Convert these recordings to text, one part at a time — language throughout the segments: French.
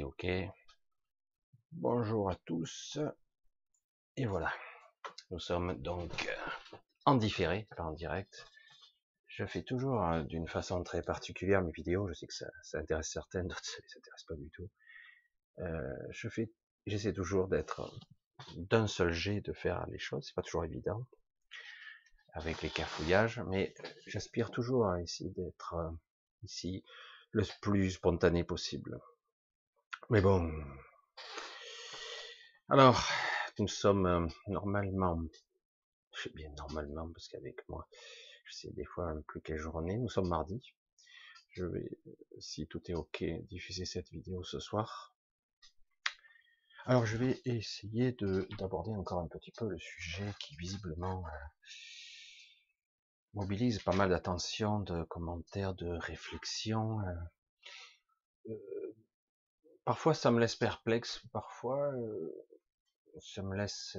ok. Bonjour à tous. Et voilà. Nous sommes donc euh, en différé, pas en direct. Je fais toujours euh, d'une façon très particulière mes vidéos. Je sais que ça, intéresse certaines, d'autres ça les intéresse pas du tout. Euh, je fais, j'essaie toujours d'être d'un seul jet de faire les choses. C'est pas toujours évident avec les cafouillages, mais j'aspire toujours à essayer d'être ici le plus spontané possible. Mais bon. Alors, nous sommes euh, normalement, je sais bien normalement parce qu'avec moi, je sais des fois plus quelle journée. Nous sommes mardi. Je vais, si tout est ok, diffuser cette vidéo ce soir. Alors, je vais essayer de d'aborder encore un petit peu le sujet qui visiblement euh, mobilise pas mal d'attention, de commentaires, de réflexions. Euh, parfois ça me laisse perplexe, parfois euh, ça me laisse.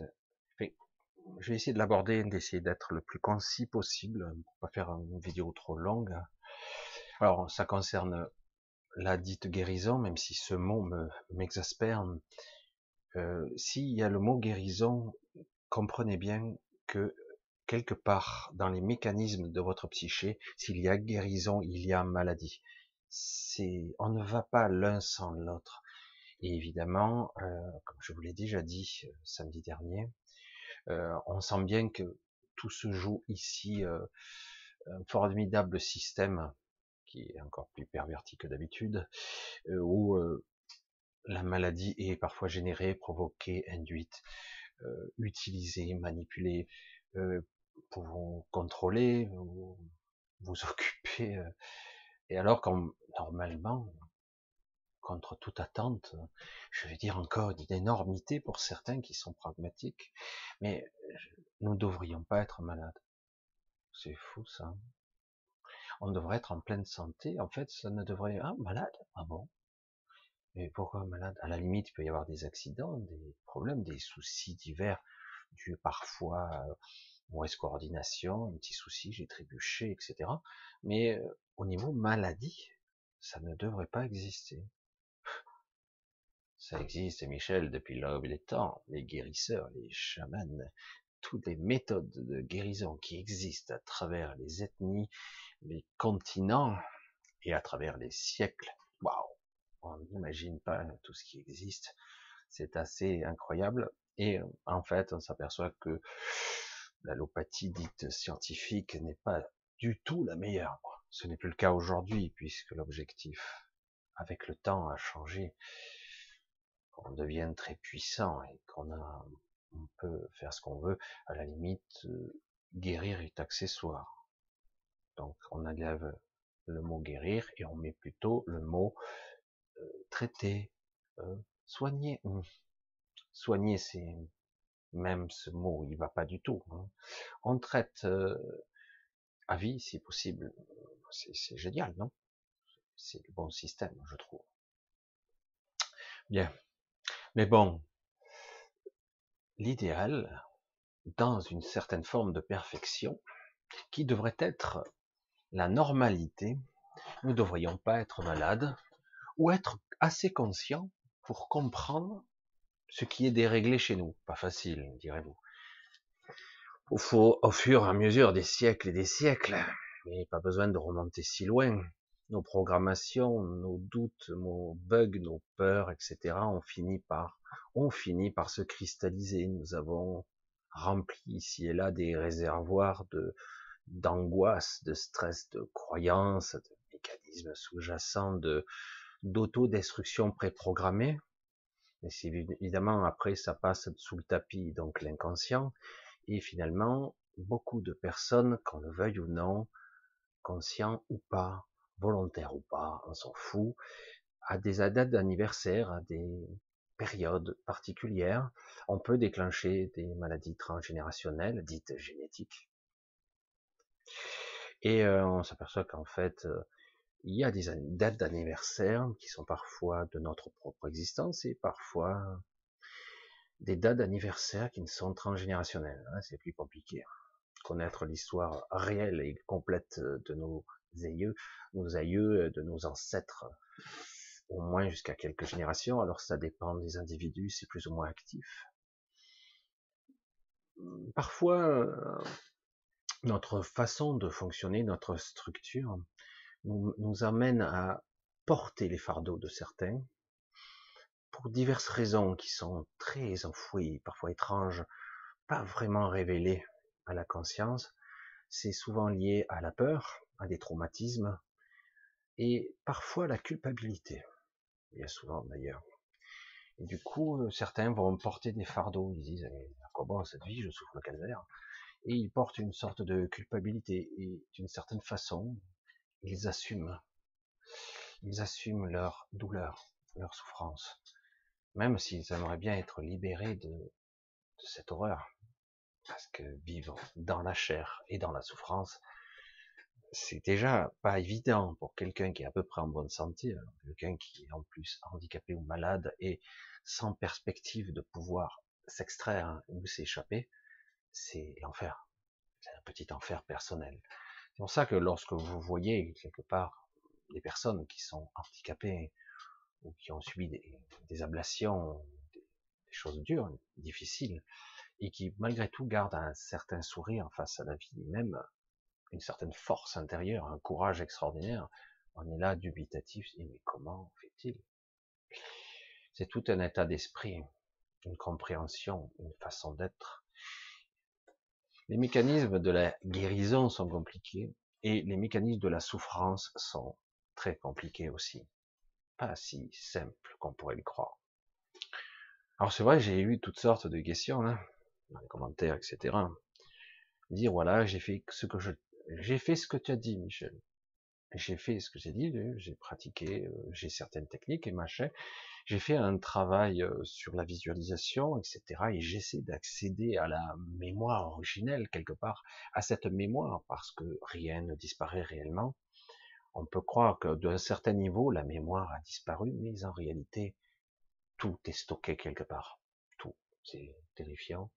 je vais essayer de l'aborder, d'essayer d'être le plus concis possible, pour pas faire une vidéo trop longue. Alors ça concerne la dite guérison, même si ce mot m'exaspère. S'il y a le mot guérison, comprenez bien que quelque part dans les mécanismes de votre psyché, s'il y a guérison, il y a maladie. On ne va pas l'un sans l'autre. Et évidemment, euh, comme je vous l'ai déjà dit euh, samedi dernier, euh, on sent bien que tout se joue ici, un formidable système qui est encore plus perverti que d'habitude, où la maladie est parfois générée, provoquée, induite, utilisée, manipulée, pour vous contrôler, vous occuper. Euh, et alors qu'on normalement, contre toute attente, je vais dire encore une énormité pour certains qui sont pragmatiques, mais nous ne devrions pas être malades. C'est fou ça. On devrait être en pleine santé. En fait, ça ne devrait... Ah, malade? Ah bon? Mais pourquoi malade? À la limite, il peut y avoir des accidents, des problèmes, des soucis divers, dus parfois mauvaise coordination, un petit souci, j'ai trébuché, etc. Mais euh, au niveau maladie, ça ne devrait pas exister. Ça existe, Michel, depuis l'aube des temps, les guérisseurs, les chamans, toutes les méthodes de guérison qui existent à travers les ethnies, les continents et à travers les siècles. Waouh On n'imagine pas tout ce qui existe. C'est assez incroyable. Et en fait, on s'aperçoit que l'allopathie dite scientifique n'est pas du tout la meilleure. Ce n'est plus le cas aujourd'hui puisque l'objectif avec le temps a changé, qu'on devienne très puissant et qu'on a, on peut faire ce qu'on veut. À la limite, euh, guérir est accessoire. Donc on enlève le mot guérir et on met plutôt le mot euh, traiter, euh, soigner. Soigner, c'est même ce mot, il va pas du tout. Hein. On traite euh, à vie, si possible. C'est génial, non? C'est le bon système, je trouve. Bien. Mais bon, l'idéal, dans une certaine forme de perfection, qui devrait être la normalité, nous ne devrions pas être malades, ou être assez conscients pour comprendre ce qui est déréglé chez nous. Pas facile, direz-vous. Au, au fur et à mesure des siècles et des siècles, mais pas besoin de remonter si loin. Nos programmations, nos doutes, nos bugs, nos peurs, etc. ont fini par, se cristalliser. Nous avons rempli ici et là des réservoirs de, d'angoisse, de stress, de croyances, de mécanismes sous-jacents, de, d'autodestruction préprogrammée, c'est évidemment après ça passe sous le tapis, donc l'inconscient. Et finalement, beaucoup de personnes, qu'on le veuille ou non, conscient ou pas, volontaire ou pas, on s'en fout, à des dates d'anniversaire, à des périodes particulières, on peut déclencher des maladies transgénérationnelles, dites génétiques. Et euh, on s'aperçoit qu'en fait, euh, il y a des dates d'anniversaire qui sont parfois de notre propre existence et parfois des dates d'anniversaire qui ne sont transgénérationnelles. Hein, c'est plus compliqué. Connaître l'histoire réelle et complète de nos aïeux, nos aïeux, de nos ancêtres, au moins jusqu'à quelques générations. Alors ça dépend des individus, c'est plus ou moins actif. Parfois, euh, notre façon de fonctionner, notre structure, nous, amène à porter les fardeaux de certains pour diverses raisons qui sont très enfouies, parfois étranges, pas vraiment révélées à la conscience. C'est souvent lié à la peur, à des traumatismes et parfois à la culpabilité. Bien souvent d'ailleurs. Et du coup, euh, certains vont porter des fardeaux. Ils disent, à quoi bon cette vie, je souffre le calvaire. Et ils portent une sorte de culpabilité. Et d'une certaine façon, ils assument. Ils assument leur douleur, leur souffrance. Même s'ils aimeraient bien être libérés de, cette horreur. Parce que vivre dans la chair et dans la souffrance, c'est déjà pas évident pour quelqu'un qui est à peu près en bonne santé, quelqu'un qui est en plus handicapé ou malade et sans perspective de pouvoir s'extraire ou s'échapper, c'est l'enfer. C'est un petit enfer personnel. C'est pour ça que lorsque vous voyez quelque part des personnes qui sont handicapées ou qui ont subi des, ablations, des, choses dures, difficiles, et qui malgré tout gardent un certain sourire face à la vie, même une certaine force intérieure, un courage extraordinaire, on est là dubitatif, et mais comment fait-il? C'est tout un état d'esprit, une compréhension, une façon d'être. Les mécanismes de la guérison sont compliqués et les mécanismes de la souffrance sont très compliqués aussi. Pas si simples qu'on pourrait le croire. Alors c'est vrai, j'ai eu toutes sortes de questions, hein, dans les commentaires, etc. Dire voilà, j'ai fait ce que je j'ai fait ce que tu as dit, Michel. J'ai fait ce que j'ai dit, j'ai pratiqué, euh, j'ai certaines techniques et machin. J'ai fait un travail euh, sur la visualisation, etc. Et j'essaie d'accéder à la mémoire originelle quelque part, à cette mémoire, parce que rien ne disparaît réellement. On peut croire que d'un certain niveau, la mémoire a disparu, mais en réalité, tout est stocké quelque part. Tout. C'est terrifiant,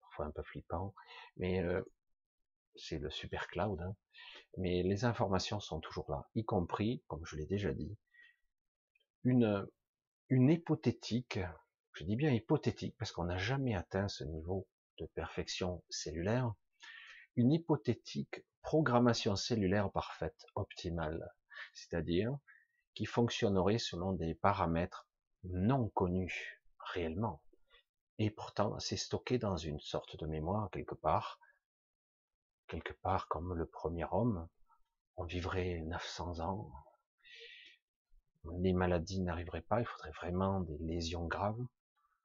parfois un peu flippant, mais euh, c'est le super cloud, hein. mais les informations sont toujours là, y compris, comme je l'ai déjà dit, une, une hypothétique, je dis bien hypothétique parce qu'on n'a jamais atteint ce niveau de perfection cellulaire, une hypothétique programmation cellulaire parfaite, optimale, c'est-à-dire qui fonctionnerait selon des paramètres non connus réellement. Et pourtant, c'est stocké dans une sorte de mémoire quelque part, quelque part comme le premier homme, on vivrait 900 ans. Les maladies n'arriveraient pas, il faudrait vraiment des lésions graves.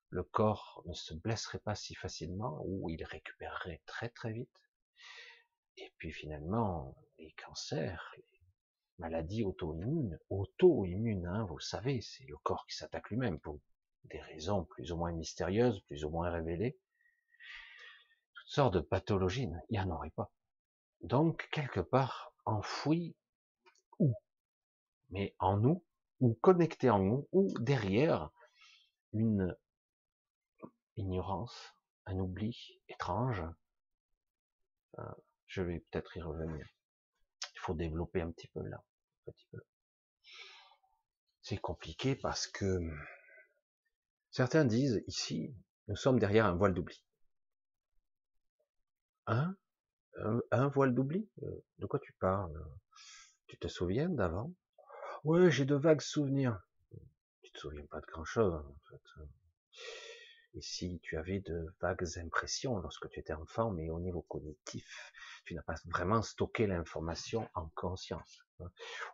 Le corps ne se blesserait pas si facilement ou il récupérerait très très vite. Et puis finalement, les cancers, les maladies auto-immunes, auto-immunes, hein, vous savez, c'est le corps qui s'attaque lui-même pour des raisons plus ou moins mystérieuses, plus ou moins révélées sortes de pathologies, il n'y en aurait pas. Donc, quelque part, enfoui, où? Mais en nous, ou connecté en nous, ou derrière une ignorance, un oubli étrange. Euh, je vais peut-être y revenir. Il faut développer un petit peu là, un petit peu. C'est compliqué parce que certains disent ici, nous sommes derrière un voile d'oubli. Un, un, voile d'oubli? Euh, De quoi tu parles? Tu te souviens d'avant? Ouais, j'ai de vagues souvenirs. Tu te souviens pas de grand-chose, en fait. Et si tu avais de vagues impressions lorsque tu étais enfant, mais au niveau cognitif, tu n'as pas vraiment stocké l'information en conscience.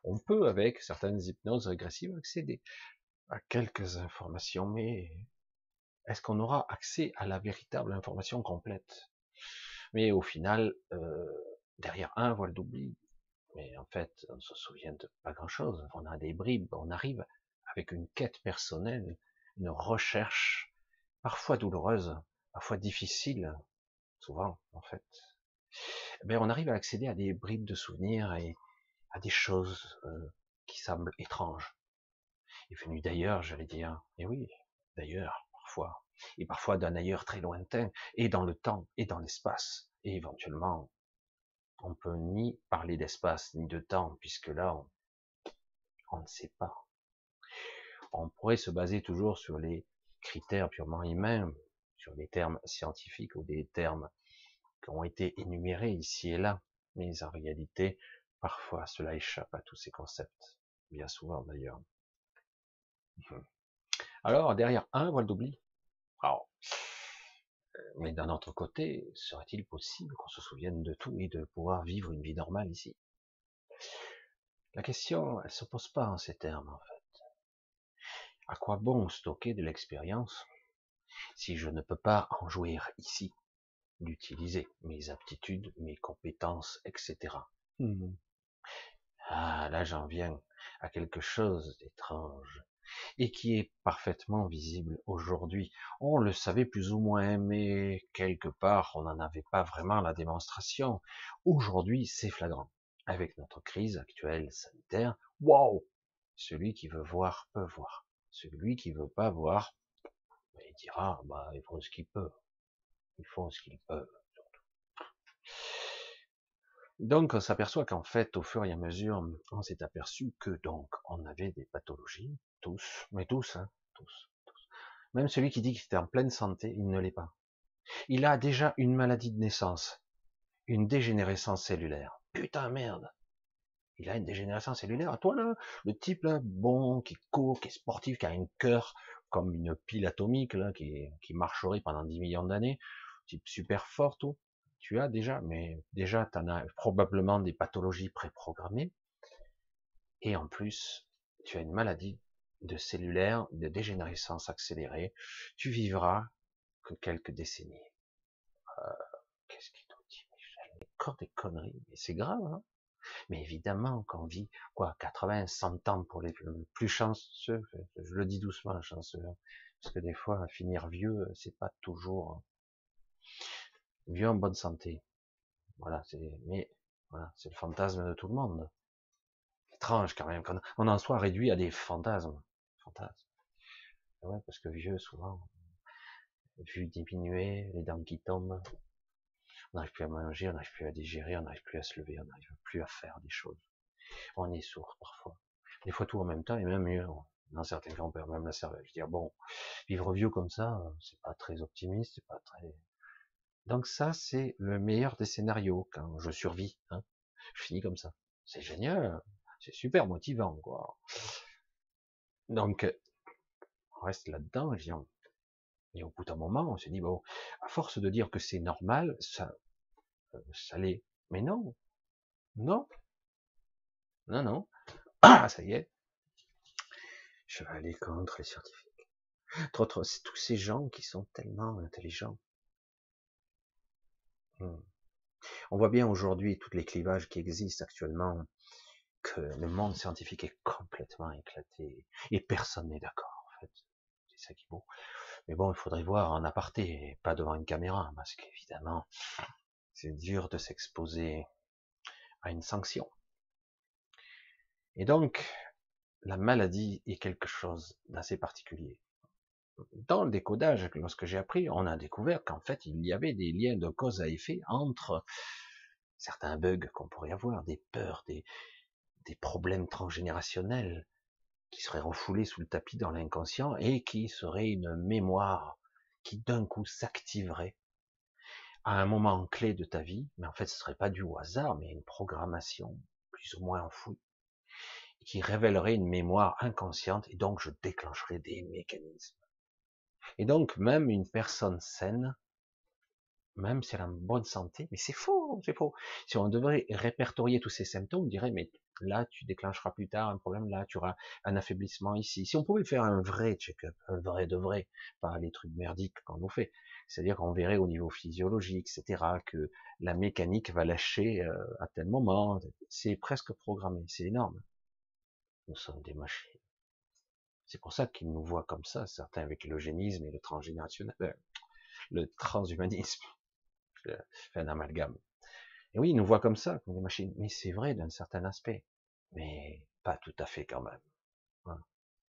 On peut, avec certaines hypnoses régressives, accéder à quelques informations, mais est-ce qu'on aura accès à la véritable information complète? Mais au final, euh, derrière un voile d'oubli, mais en fait, on se souvient de pas grand-chose. On a des bribes, on arrive avec une quête personnelle, une recherche, parfois douloureuse, parfois difficile, souvent en fait. Ben, on arrive à accéder à des bribes de souvenirs et à des choses euh, qui semblent étranges. Et venu d'ailleurs, j'allais dire, et oui, d'ailleurs, parfois, et parfois d'un ailleurs très lointain, et dans le temps, et dans l'espace, et éventuellement, on peut ni parler d'espace, ni de temps, puisque là, on, ne sait pas. On pourrait se baser toujours sur les critères purement humains, sur des termes scientifiques ou des termes qui ont été énumérés ici et là, mais en réalité, parfois cela échappe à tous ces concepts, bien souvent d'ailleurs. Alors, derrière un voile d'oubli, mais d'un autre côté, serait-il possible qu'on se souvienne de tout et de pouvoir vivre une vie normale ici? La question, elle se pose pas en ces termes, en fait. À quoi bon stocker de l'expérience si je ne peux pas en jouir ici, d'utiliser mes aptitudes, mes compétences, etc. Mmh. Ah, là j'en viens à quelque chose d'étrange et qui est parfaitement visible aujourd'hui. On le savait plus ou moins, mais quelque part, on n'en avait pas vraiment la démonstration. Aujourd'hui, c'est flagrant. Avec notre crise actuelle sanitaire, waouh Celui qui veut voir peut voir. Celui qui veut pas voir, ben, il dira, bah, ils font ce qu'ils peuvent. Ils font ce qu'ils peuvent. Donc, on s'aperçoit qu'en fait, au fur et à mesure, on s'est aperçu que donc, on avait des pathologies, tous, mais tous, hein, tous, tous. Même celui qui dit qu'il était en pleine santé, il ne l'est pas. Il a déjà une maladie de naissance, une dégénérescence cellulaire. Putain, merde. Il a une dégénérescence cellulaire. Toi, là, le type, là, bon, qui court, qui est sportif, qui a un cœur comme une pile atomique, là, qui, qui marcherait pendant 10 millions d'années, type super fort, tout tu as déjà, mais déjà, tu en as probablement des pathologies préprogrammées. Et en plus, tu as une maladie de cellulaire, de dégénérescence accélérée. Tu vivras que quelques décennies. Euh, Qu'est-ce qu'il te dit Encore des conneries, mais c'est grave. Hein mais évidemment qu'on vit quoi 80, 100 ans pour les plus chanceux. Je le dis doucement, chanceux, hein, parce que des fois, finir vieux, c'est pas toujours vieux en bonne santé. Voilà, c'est, mais, voilà, c'est le fantasme de tout le monde. Étrange quand même, qu'on en soit réduit à des fantasmes. Fantasmes. Ouais, parce que vieux, souvent, vu diminuer, les dents qui tombent, on n'arrive plus à manger, on n'arrive plus à digérer, on n'arrive plus à se lever, on n'arrive plus à faire des choses. On est sourd parfois. Des fois tout en même temps, et même mieux. Dans certains cas, on perd même la cervelle. Je veux dire, bon, vivre vieux comme ça, c'est pas très optimiste, c'est pas très, donc ça, c'est le meilleur des scénarios quand je survis. Hein. Je finis comme ça. C'est génial, c'est super motivant, quoi. Donc, on reste là-dedans, et au bout d'un moment, on s'est dit, bon, à force de dire que c'est normal, ça, euh, ça l'est. Mais non, non, non, non. Ah, ça y est. Je vais aller contre les scientifiques. Entre c'est tous ces gens qui sont tellement intelligents. On voit bien aujourd'hui tous les clivages qui existent actuellement que le monde scientifique est complètement éclaté et personne n'est d'accord en fait. C'est ça qui est. Mais bon, il faudrait voir en aparté, pas devant une caméra, parce qu'évidemment, c'est dur de s'exposer à une sanction. Et donc, la maladie est quelque chose d'assez particulier dans le décodage, lorsque j'ai appris, on a découvert qu'en fait, il y avait des liens de cause à effet entre certains bugs qu'on pourrait avoir, des peurs, des, problèmes transgénérationnels qui seraient refoulés sous le tapis dans l'inconscient et qui seraient une mémoire qui d'un coup s'activerait à un moment clé de ta vie, mais en fait ce serait pas du hasard, mais une programmation plus ou moins enfouie, qui révélerait une mémoire inconsciente et donc je déclencherais des mécanismes et donc, même une personne saine, même si elle a une bonne santé, mais c'est faux, c'est faux. Si on devrait répertorier tous ces symptômes, on dirait, mais là, tu déclencheras plus tard un problème, là, tu auras un affaiblissement ici. Si on pouvait faire un vrai check-up, un vrai de vrai, pas les trucs merdiques qu'on nous fait, c'est-à-dire qu'on verrait au niveau physiologique, etc., que la mécanique va lâcher euh, à tel moment, c'est presque programmé, c'est énorme. Nous sommes des machines. C'est pour ça qu'ils nous voient comme ça, certains avec l'eugénisme et le transgénérationnel, euh, le transhumanisme. Fais un amalgame. Et oui, ils nous voient comme ça, comme des machines. Mais c'est vrai d'un certain aspect. Mais pas tout à fait quand même.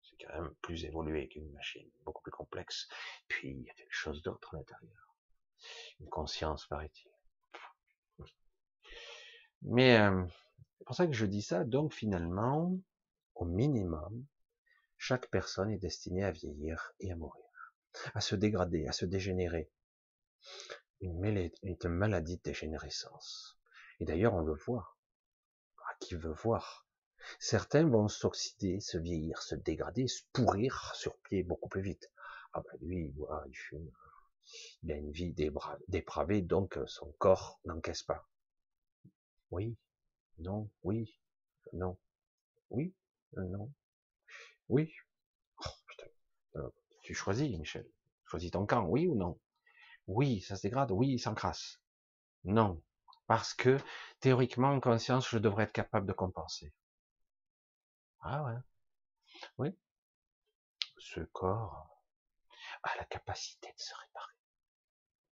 C'est quand même plus évolué qu'une machine, beaucoup plus complexe. Puis il y a quelque chose d'autre à l'intérieur. Une conscience, paraît-il. Mais euh, c'est pour ça que je dis ça. Donc finalement, au minimum, chaque personne est destinée à vieillir et à mourir, à se dégrader, à se dégénérer. Une, maladie de dégénérescence. Et d'ailleurs, on le voit. À qui veut voir? Certains vont s'oxyder, se vieillir, se dégrader, se pourrir sur pied beaucoup plus vite. Ah ben lui, il boit, il fume, il a une vie dépravée, donc euh, son corps n'encaisse pas. Oui, non, oui, non, oui, non, oui. Oh, putain. Euh, tu choisis, Michel. Choisis ton camp, oui ou non? Oui, ça se dégrade, oui, ça s'encrasse. Non, parce que théoriquement, en conscience, je devrais être capable de compenser. Ah ouais. Oui. Ce corps a la capacité de se réparer.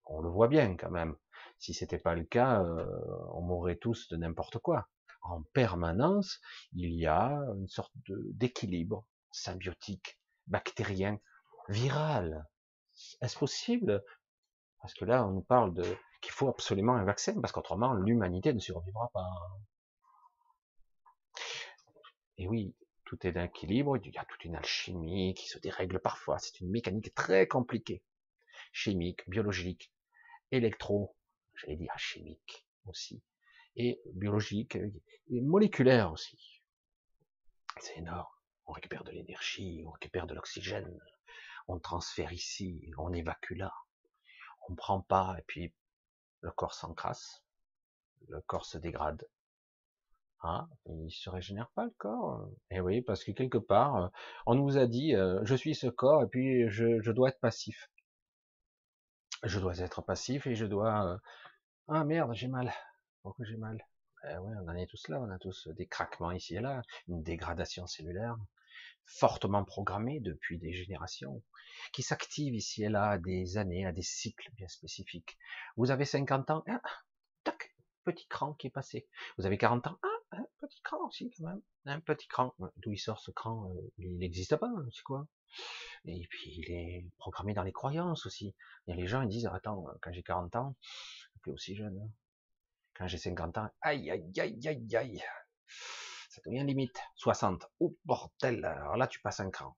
On le voit bien quand même. Si c'était pas le cas, euh, on mourrait tous de n'importe quoi. En permanence, il y a une sorte d'équilibre symbiotique, bactérien, viral. Est-ce possible? Parce que là, on nous parle de qu'il faut absolument un vaccin, parce qu'autrement, l'humanité ne survivra pas. Et oui, tout est d'équilibre, il y a toute une alchimie qui se dérègle parfois, c'est une mécanique très compliquée, chimique, biologique, électro, j'allais dire chimique aussi, et biologique, et moléculaire aussi. C'est énorme. On récupère de l'énergie, on récupère de l'oxygène, on transfère ici, on évacue là. On prend pas, et puis le corps s'encrasse, le corps se dégrade, ah, il se régénère pas le corps? Eh oui, parce que quelque part, euh, on nous a dit, euh, je suis ce corps et puis je, dois être passif. Je dois être passif et je dois. Euh, ah merde, j'ai mal. Pourquoi j'ai mal? Eh ouais, on en est tous là, on a tous des craquements ici et là, une dégradation cellulaire fortement programmée depuis des générations, qui s'active ici et là à des années, à des cycles bien spécifiques. Vous avez 50 ans, ah, tac, petit cran qui est passé. Vous avez 40 ans, ah, un petit cran aussi quand même, un petit cran. D'où il sort ce cran euh, Il n'existe pas, hein, c'est quoi? Et puis il est programmé dans les croyances aussi. Il y a les gens ils disent attends, quand j'ai 40 ans, plus aussi jeune. Hein. Quand j'ai 50 ans, aïe aïe aïe aïe aïe, ça devient limite. 60, oh bordel, alors là tu passes un cran.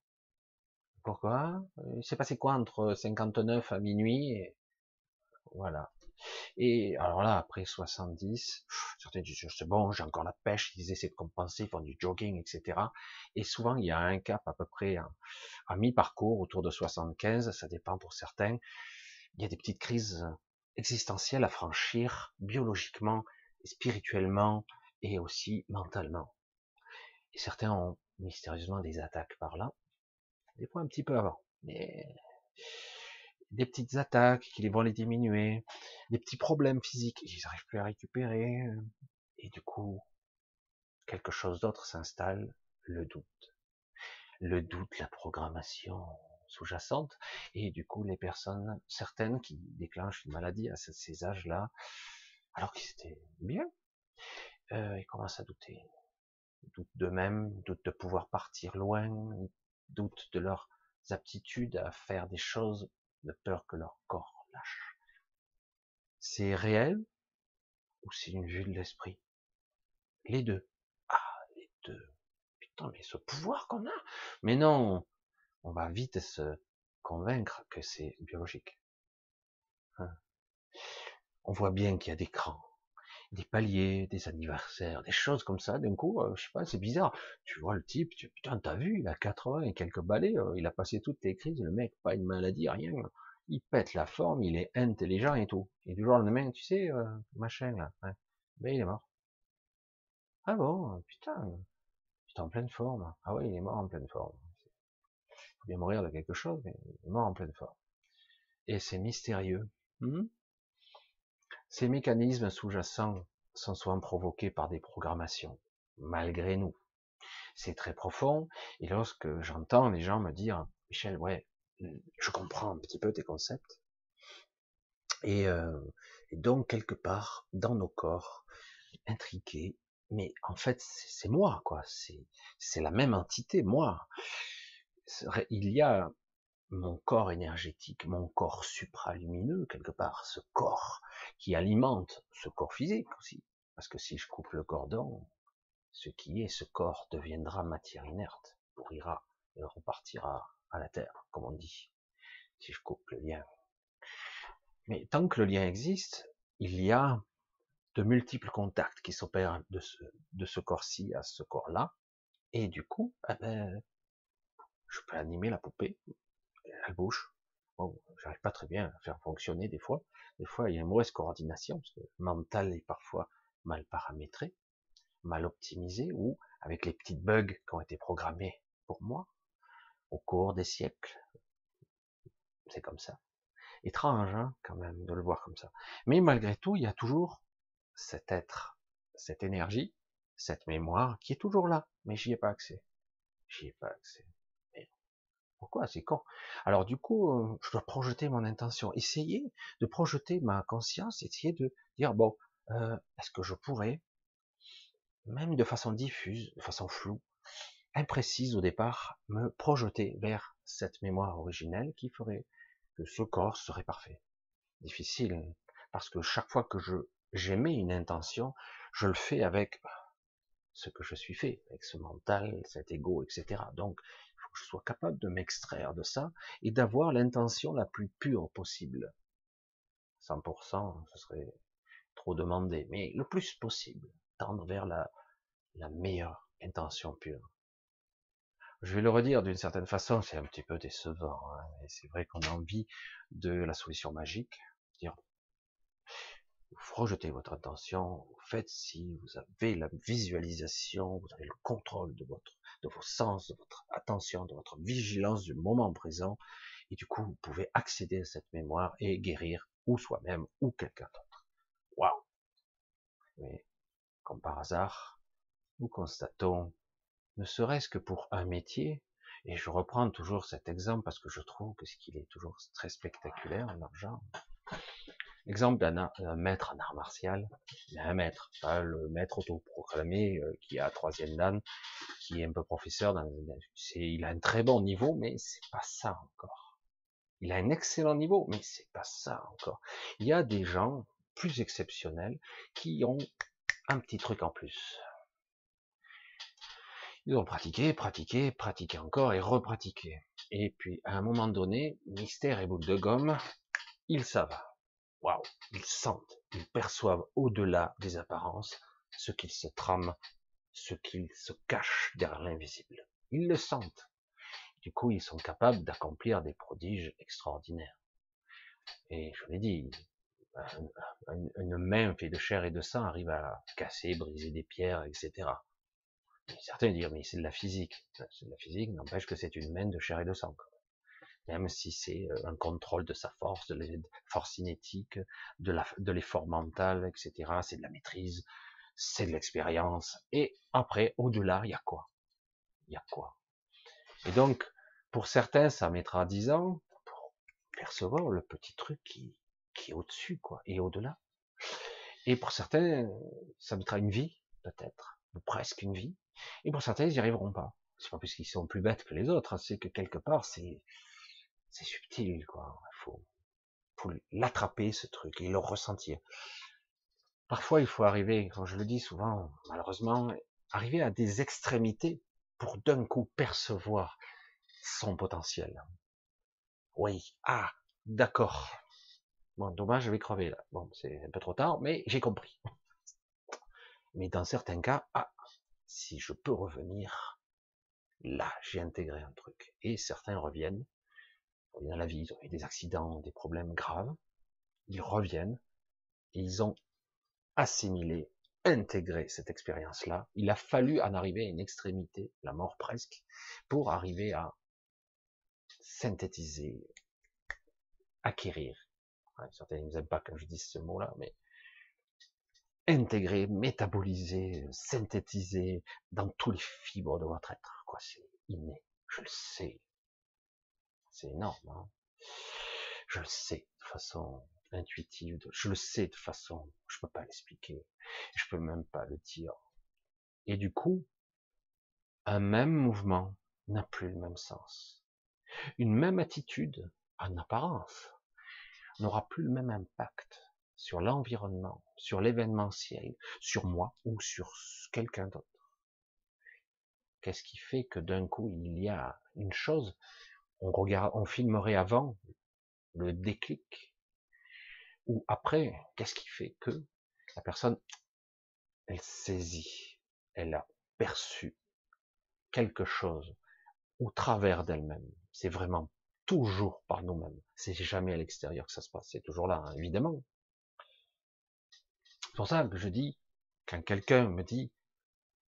Pourquoi? Il s'est passé quoi entre 59 à minuit et... Voilà. Et alors là, après 70, certains disent c'est bon, j'ai encore la pêche, ils essaient de compenser, ils font du jogging, etc. Et souvent, il y a un cap à peu près à, mi-parcours, autour de 75, ça dépend pour certains. Il y a des petites crises existentielles à franchir, biologiquement, spirituellement et aussi mentalement. Et certains ont mystérieusement des attaques par là, des fois un petit peu avant. Mais des petites attaques qui vont les diminuer, des petits problèmes physiques, ils n'arrivent plus à récupérer, et du coup, quelque chose d'autre s'installe, le doute. Le doute, la programmation sous-jacente, et du coup, les personnes, certaines qui déclenchent une maladie à ces âges-là, alors qu'ils étaient bien, euh, ils commencent à douter. Doutent d'eux-mêmes, doutent de pouvoir partir loin, doutent de leurs aptitudes à faire des choses de peur que leur corps lâche. C'est réel ou c'est une vue de l'esprit? Les deux. Ah, les deux. Putain, mais ce pouvoir qu'on a Mais non, on va vite se convaincre que c'est biologique. Hein. on voit bien qu'il y a des crans, des paliers, des anniversaires, des choses comme ça. D'un coup, euh, je sais pas, c'est bizarre. Tu vois le type, tu, putain, t'as vu, il a 80 et quelques balais, euh, il a passé toutes les crises, le mec, pas une maladie, rien. Il pète la forme, il est intelligent et tout. Et du jour au lendemain, tu sais, euh, machin là, ben il est mort. Ah bon, putain, putain en pleine forme. Ah oui, il est mort en pleine forme. Il faut bien mourir de quelque chose, mais il est mort en pleine forme. Et c'est mystérieux. Hmm ces mécanismes sous-jacents sont souvent provoqués par des programmations, malgré nous. C'est très profond, et lorsque j'entends les gens me dire, Michel, ouais, je comprends un petit peu tes concepts, et, euh, donc quelque part dans nos corps, intriqués, mais en fait c'est moi, quoi, c'est la même entité, moi. Il y a mon corps énergétique, mon corps supralumineux, quelque part, ce corps qui alimente ce corps physique aussi. Parce que si je coupe le cordon, ce qui est ce corps deviendra matière inerte, pourrira, et repartira à la terre, comme on dit, si je coupe le lien. Mais tant que le lien existe, il y a de multiples contacts qui s'opèrent de ce, corps-ci à ce corps-là, et du coup, eh ben, je peux animer la poupée, elle bouge. Bon, j'arrive pas très bien à faire fonctionner des fois. Des fois, il y a une mauvaise coordination, parce que le mental est parfois mal paramétré, mal optimisé, ou avec les petites bugs qui ont été programmés pour moi au cours des siècles. C'est comme ça. Étrange, hein, quand même, de le voir comme ça. Mais malgré tout, il y a toujours cet être, cette énergie, cette mémoire qui est toujours là, mais j'y ai pas accès. J'y ai pas accès. Pourquoi? C'est con. Alors du coup, euh, je dois projeter mon intention, essayer de projeter ma conscience, essayer de dire bon, euh, est-ce que je pourrais, même de façon diffuse, de façon floue, imprécise au départ, me projeter vers cette mémoire originelle qui ferait que ce corps serait parfait? Difficile, parce que chaque fois que je j'émets une intention, je le fais avec ce que je suis fait, avec ce mental, cet ego, etc. Donc, que je sois capable de m'extraire de ça et d'avoir l'intention la plus pure possible. 100%, ce serait trop demandé, mais le plus possible, tendre vers la, meilleure intention pure. Je vais le redire d'une certaine façon, c'est un petit peu décevant, hein, mais c'est vrai qu'on a envie de la solution magique, dire vous rejetez votre attention, vous faites si vous avez la visualisation, vous avez le contrôle de votre, de vos sens, de votre attention, de votre vigilance du moment présent, et du coup vous pouvez accéder à cette mémoire et guérir ou soi-même ou quelqu'un d'autre. Waouh Mais comme par hasard, nous constatons ne serait-ce que pour un métier, et je reprends toujours cet exemple parce que je trouve que ce qu'il est toujours très spectaculaire, l'argent. Exemple d'un maître en art martial, un maître, pas le maître autoproclamé euh, qui a troisième dan, qui est un peu professeur, dans, il a un très bon niveau, mais c'est pas ça encore. Il a un excellent niveau, mais c'est pas ça encore. Il y a des gens plus exceptionnels qui ont un petit truc en plus. Ils ont pratiqué, pratiqué, pratiqué encore et repratiqué. Et puis, à un moment donné, mystère et boule de gomme, ils savent. Waouh, ils sentent, ils perçoivent au-delà des apparences ce qu'ils se trament, ce qu'ils se cachent derrière l'invisible. Ils le sentent. Du coup, ils sont capables d'accomplir des prodiges extraordinaires. Et je l'ai dit, une main faite de chair et de sang arrive à casser, briser des pierres, etc. Certains diront, mais c'est de la physique. C'est de la physique, n'empêche que c'est une main de chair et de sang. Même si c'est euh, un contrôle de sa force, de la force cinétique, de l'effort mental, etc. C'est de la maîtrise, c'est de l'expérience. Et après, au-delà, il y a quoi? Il y a quoi? Et donc, pour certains, ça mettra dix ans pour percevoir le petit truc qui, qui est au-dessus, quoi, et au-delà. Et pour certains, ça mettra une vie, peut-être, ou presque une vie. Et pour certains, ils n'y arriveront pas. C'est pas parce qu'ils sont plus bêtes que les autres, hein, c'est que quelque part, c'est, c'est subtil, quoi. Il faut, faut l'attraper, ce truc, et le ressentir. Parfois, il faut arriver, comme je le dis souvent, malheureusement, arriver à des extrémités pour d'un coup percevoir son potentiel. Oui, ah, d'accord. Bon, dommage, je vais crever là. Bon, c'est un peu trop tard, mais j'ai compris. Mais dans certains cas, ah, si je peux revenir, là, j'ai intégré un truc. Et certains reviennent, dans la vie, ils ont eu des accidents, des problèmes graves, ils reviennent, et ils ont assimilé, intégré cette expérience-là. Il a fallu en arriver à une extrémité, la mort presque, pour arriver à synthétiser, acquérir. certains n'aiment pas quand je dis ce mot-là, mais intégrer, métaboliser, synthétiser dans tous les fibres de votre être. Quoi, c'est inné. Je le sais. C'est énorme. Hein je le sais de façon intuitive. Je le sais de façon, je peux pas l'expliquer. Je peux même pas le dire. Et du coup, un même mouvement n'a plus le même sens. Une même attitude, en apparence, n'aura plus le même impact sur l'environnement, sur l'événementiel, sur moi ou sur quelqu'un d'autre. Qu'est-ce qui fait que d'un coup il y a une chose On regarde, on filmerait avant le déclic ou après. Qu'est-ce qui fait que la personne, elle saisit, elle a perçu quelque chose au travers d'elle-même. C'est vraiment toujours par nous-mêmes. C'est jamais à l'extérieur que ça se passe. C'est toujours là, hein, évidemment. C'est pour ça que je dis, quand quelqu'un me dit,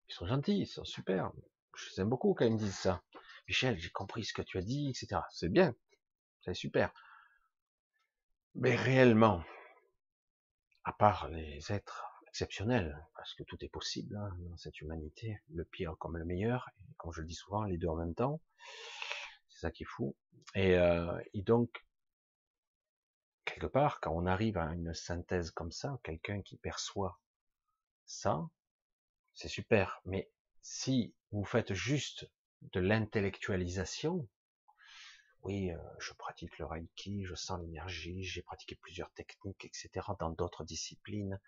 ils sont gentils, ils sont super, je les aime beaucoup quand ils me disent ça. Michel, j'ai compris ce que tu as dit, etc. C'est bien, c'est super. Mais réellement, à part les êtres exceptionnels, parce que tout est possible hein, dans cette humanité, le pire comme le meilleur, et comme je le dis souvent, les deux en même temps, c'est ça qui est fou. Et, euh, et donc, quelque part, quand on arrive à une synthèse comme ça, quelqu'un qui perçoit ça, c'est super. Mais si vous faites juste de l'intellectualisation, oui, euh, je pratique le Reiki, je sens l'énergie, j'ai pratiqué plusieurs techniques, etc. dans d'autres disciplines.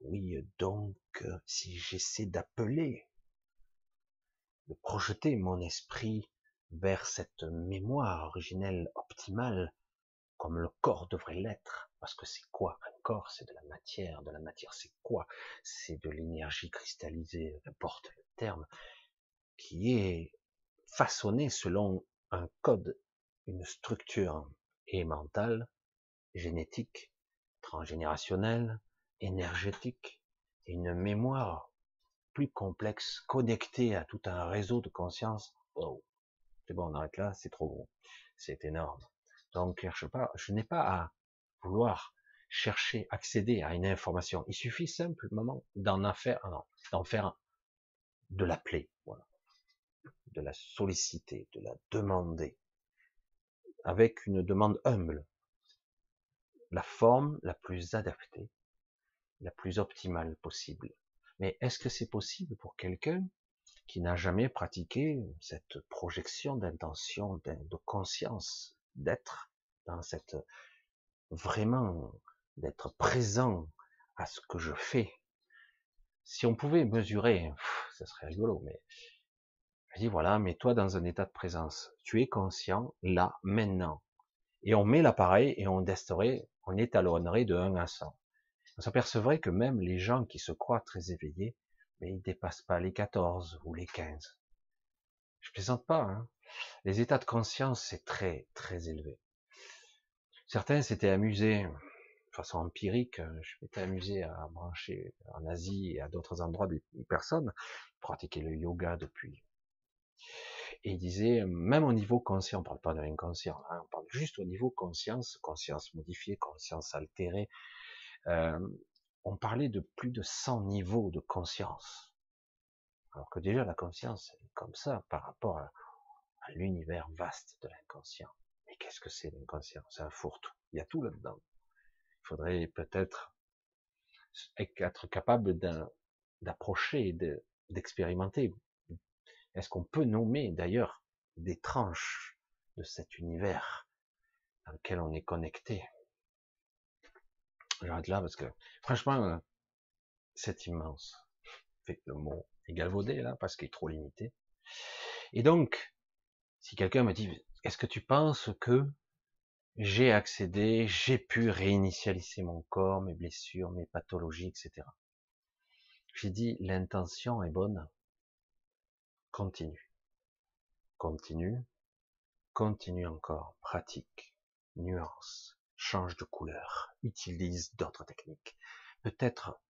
Oui, donc, euh, si j'essaie d'appeler, de projeter mon esprit vers cette mémoire originelle optimale, comme le corps devrait l'être, parce que c'est quoi un corps? C'est de la matière, de la matière c'est quoi? C'est de l'énergie cristallisée, n'importe le terme, qui est façonné selon un code, une structure et mentale, génétique, transgénérationnelle, énergétique, et une mémoire plus complexe, connectée à tout un réseau de conscience. Oh, c'est bon, on arrête là, c'est trop gros, c'est énorme. Donc, je, je n'ai pas à vouloir chercher, accéder à une information. Il suffit simplement d'en faire, d'en faire, de l'appeler, voilà, de la solliciter, de la demander, avec une demande humble, la forme la plus adaptée, la plus optimale possible. Mais est-ce que c'est possible pour quelqu'un qui n'a jamais pratiqué cette projection d'intention, de conscience, d'être dans cette vraiment d'être présent à ce que je fais? Si on pouvait mesurer, ça serait rigolo, mais je dis voilà, mets-toi dans un état de présence. Tu es conscient là, maintenant. Et on met l'appareil et on testerait, on étalonnerait de 1 à 100. On s'apercevrait que même les gens qui se croient très éveillés, mais ils dépassent pas les 14 ou les 15. Je plaisante pas, hein. Les états de conscience, c'est très, très élevé. Certains s'étaient amusés, de façon empirique, je m'étais amusé à brancher en Asie et à d'autres endroits des personnes, pratiquer le yoga depuis. Et ils disaient, même au niveau conscient, on parle pas de l'inconscient, hein, on parle juste au niveau conscience, conscience modifiée, conscience altérée, euh, on parlait de plus de 100 niveaux de conscience. Alors que déjà la conscience est comme ça par rapport à, à l'univers vaste de l'inconscient qu'est-ce que c'est l'inconscient? C'est un fourre-tout. Il y a tout là-dedans. Il faudrait peut-être être capable d'approcher, d'expérimenter. Est-ce qu'on peut nommer d'ailleurs des tranches de cet univers dans lequel on est connecté? J'arrête là parce que franchement, c'est immense. Fait le mot est galvaudé là parce qu'il est trop limité. Et donc, si quelqu'un me dit est-ce que tu penses que j'ai accédé, j'ai pu réinitialiser mon corps, mes blessures, mes pathologies, etc. J'ai dit, l'intention est bonne. Continue. Continue. Continue encore. Pratique. Nuance. Change de couleur. Utilise d'autres techniques. Peut-être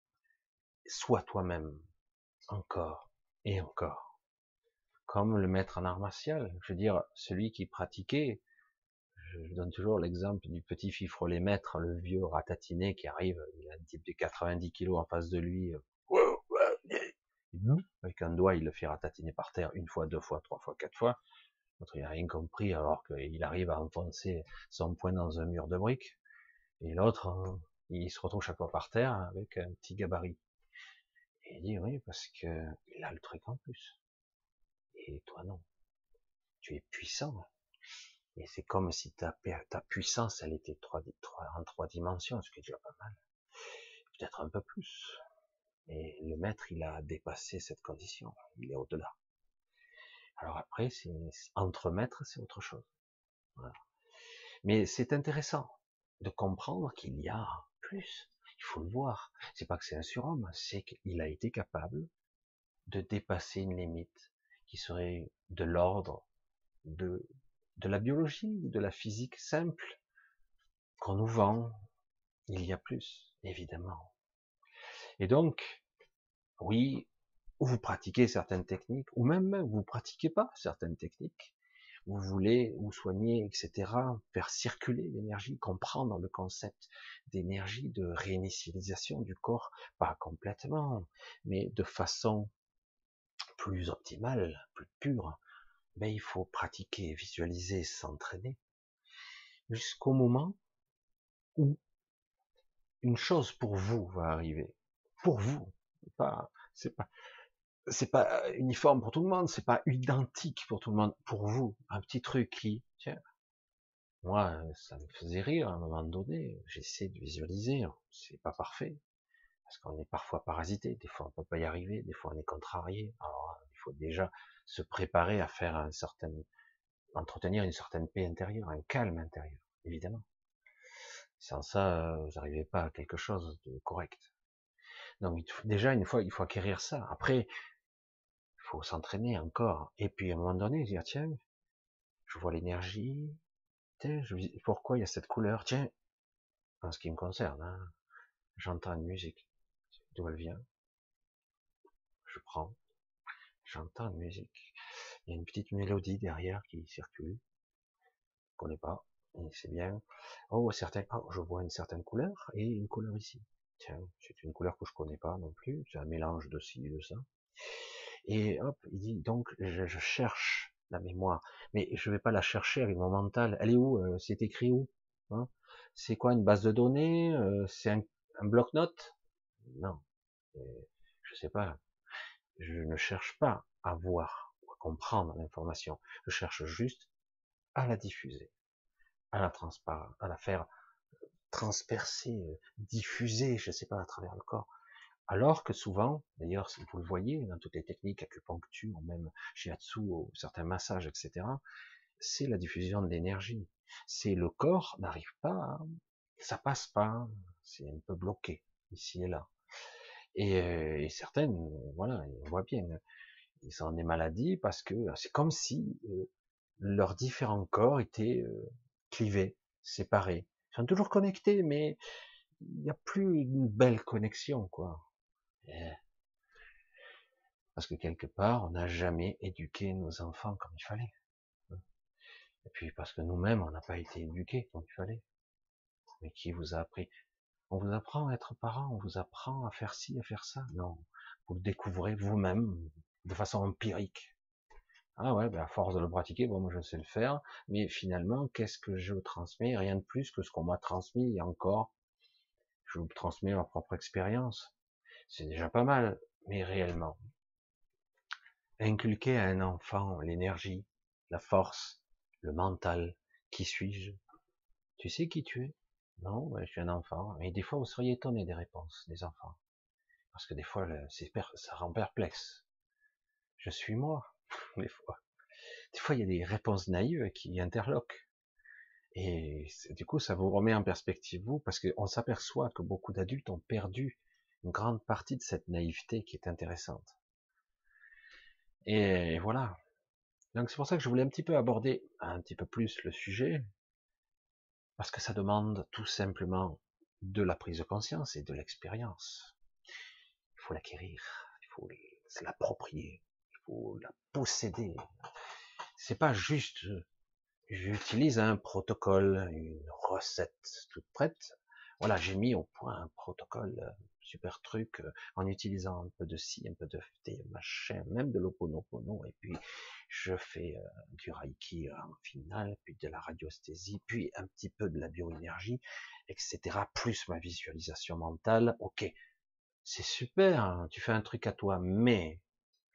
sois toi-même. Encore et encore comme le maître en art martial. Je veux dire, celui qui pratiquait, je donne toujours l'exemple du petit fifrelet maître, le vieux ratatiné qui arrive, il a un type de 90 kilos en face de lui, avec un doigt, il le fait ratatiner par terre une fois, deux fois, trois fois, quatre fois. L'autre, il n'a rien compris alors qu'il arrive à enfoncer son poing dans un mur de briques. Et l'autre, il se retrouve chaque fois par terre avec un petit gabarit. Et il dit oui, parce que il a le truc en plus et toi non. Tu es puissant. Et c'est comme si ta, ta puissance, elle était en trois dimensions, ce qui est déjà pas mal. Peut-être un peu plus. Et le maître, il a dépassé cette condition. Il est au-delà. Alors après, c'est entre maîtres, c'est autre chose. Mais c'est intéressant de comprendre qu'il y a plus. Il faut le voir. C'est pas que c'est un surhomme, c'est qu'il a été capable de dépasser une limite qui serait de l'ordre de, de la biologie ou de la physique simple qu'on nous vend. Il y a plus, évidemment. Et donc, oui, vous pratiquez certaines techniques, ou même vous pratiquez pas certaines techniques, vous voulez vous soigner, etc., faire circuler l'énergie, comprendre le concept d'énergie, de réinitialisation du corps, pas complètement, mais de façon plus optimale, plus pure, mais il faut pratiquer, visualiser, s'entraîner, jusqu'au moment où une chose pour vous va arriver. Pour vous. Pas, c'est pas, c'est pas uniforme pour tout le monde, c'est pas identique pour tout le monde. Pour vous, un petit truc qui, tiens, moi, ça me faisait rire à un moment donné. J'essaie de visualiser, c'est pas parfait parce qu'on est parfois parasité. Des fois, on peut pas y arriver, des fois, on est contrarié. Alors, il faut déjà se préparer à faire un certain, entretenir une certaine paix intérieure, un calme intérieur, évidemment. Sans ça, vous n'arrivez pas à quelque chose de correct. Donc, déjà, une fois, il faut acquérir ça. Après, faut s'entraîner encore. Et puis à un moment donné, dire tiens, je vois l'énergie. je pourquoi il y a cette couleur? Tiens, en ce qui me concerne, hein, j'entends une musique. D'où elle vient? Je prends. J'entends une musique. Il y a une petite mélodie derrière qui circule. Je connais pas. C'est bien. Oh, certains, oh, je vois une certaine couleur et une couleur ici. Tiens, c'est une couleur que je connais pas non plus. C'est un mélange de ci et de ça. Et hop, il dit donc je, cherche la mémoire, mais je vais pas la chercher avec mon mental. Elle est où euh, C'est écrit où hein? C'est quoi une base de données euh, C'est un, bloc-notes? Non, je sais pas. Je ne cherche pas à voir, à comprendre l'information. Je cherche juste à la diffuser, à la transparaître, à la faire transpercer, euh, diffuser, je sais pas, à travers le corps. Alors que souvent, d'ailleurs, vous le voyez dans toutes les techniques acupuncture, même shiatsu, certains massages, etc., c'est la diffusion de l'énergie. C'est le corps n'arrive pas, ça passe pas, c'est un peu bloqué ici et là. Et, euh, et certaines, voilà, on voit bien, ils ont des maladies parce que c'est comme si euh, leurs différents corps étaient euh, clivés, séparés. Toujours connectés, mais il n'y a plus une belle connexion, quoi. Eh. Parce que quelque part, on n'a jamais éduqué nos enfants comme il fallait. Et puis parce que nous-mêmes, on n'a pas été éduqués comme il fallait. Mais qui vous a appris? On vous apprend à être parent, on vous apprend à faire ci, à faire ça. Non, vous le découvrez vous-même de façon empirique. Ah ouais, ben à force de le pratiquer, bon, moi je sais le faire, mais finalement, qu'est-ce que je transmets? Rien de plus que ce qu'on m'a transmis et encore, je vous transmets ma propre expérience. C'est déjà pas mal, mais réellement. Inculquer à un enfant l'énergie, la force, le mental, qui suis-je? Tu sais qui tu es? Non, je suis un enfant. Mais des fois, vous seriez étonné des réponses des enfants. Parce que des fois, ça rend perplexe. Je suis moi, des fois. Des fois, il y a des réponses naïves qui interloquent. Et du coup, ça vous remet en perspective, vous, parce qu'on s'aperçoit que beaucoup d'adultes ont perdu une grande partie de cette naïveté qui est intéressante. Et voilà. Donc c'est pour ça que je voulais un petit peu aborder un petit peu plus le sujet, parce que ça demande tout simplement de la prise de conscience et de l'expérience. Il faut l'acquérir, il faut l'approprier, faut la posséder. C'est pas juste j'utilise un protocole, une recette toute prête. Voilà, j'ai mis au point un protocole super truc, euh, en utilisant un peu de ci, un peu de thé, machin, même de l'oponopono, et puis je fais euh, du reiki en final, puis de la radiosthésie, puis un petit peu de la bioénergie, etc., plus ma visualisation mentale, ok, c'est super, hein, tu fais un truc à toi, mais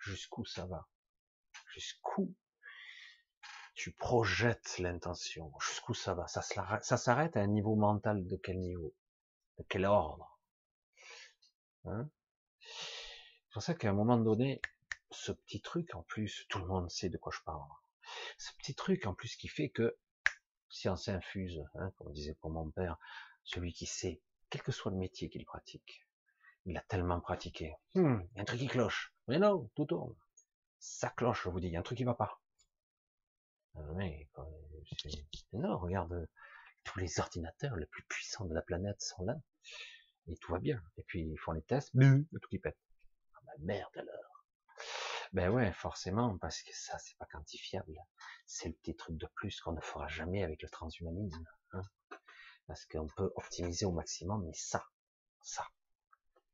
jusqu'où ça va? Jusqu'où tu projettes l'intention? Jusqu'où ça va? Ça s'arrête à un niveau mental de quel niveau? De quel ordre? Hein? C'est pour ça qu'à un moment donné, ce petit truc en plus, tout le monde sait de quoi je parle. Ce petit truc en plus qui fait que si on s'infuse, hein, comme disait pour mon père, celui qui sait, quel que soit le métier qu'il pratique, il a tellement pratiqué. Hmm, il a un truc qui cloche. Mais non, tout tourne. Ça cloche, je vous dis, il y a un truc qui va pas. Mais, non, regarde, tous les ordinateurs les plus puissants de la planète sont là. Et tout va bien. Et puis, ils font les tests, le tout qui pète. Ah bah merde alors. Ben ouais, forcément, parce que ça, c'est pas quantifiable. C'est le petit truc de plus qu'on ne fera jamais avec le transhumanisme. Hein. parce qu'on peut optimiser au maximum, mais ça, ça,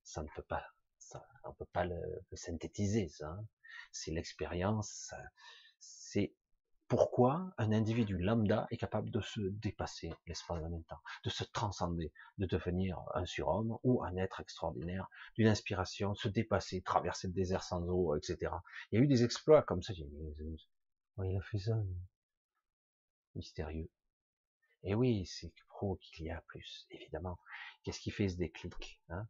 ça ne peut pas, ça, on peut pas le, synthétiser, ça. Hein. C'est l'expérience, c'est pourquoi un individu lambda est capable de se dépasser l'espace d'un temps, de se transcender, de devenir un surhomme ou un être extraordinaire, d'une inspiration, se dépasser, traverser le désert sans eau, etc. Il y a eu des exploits comme ça. il a fait ça. Mystérieux. Et oui, c'est pro qu'il y a plus, évidemment. Qu'est-ce qui fait ce déclic hein?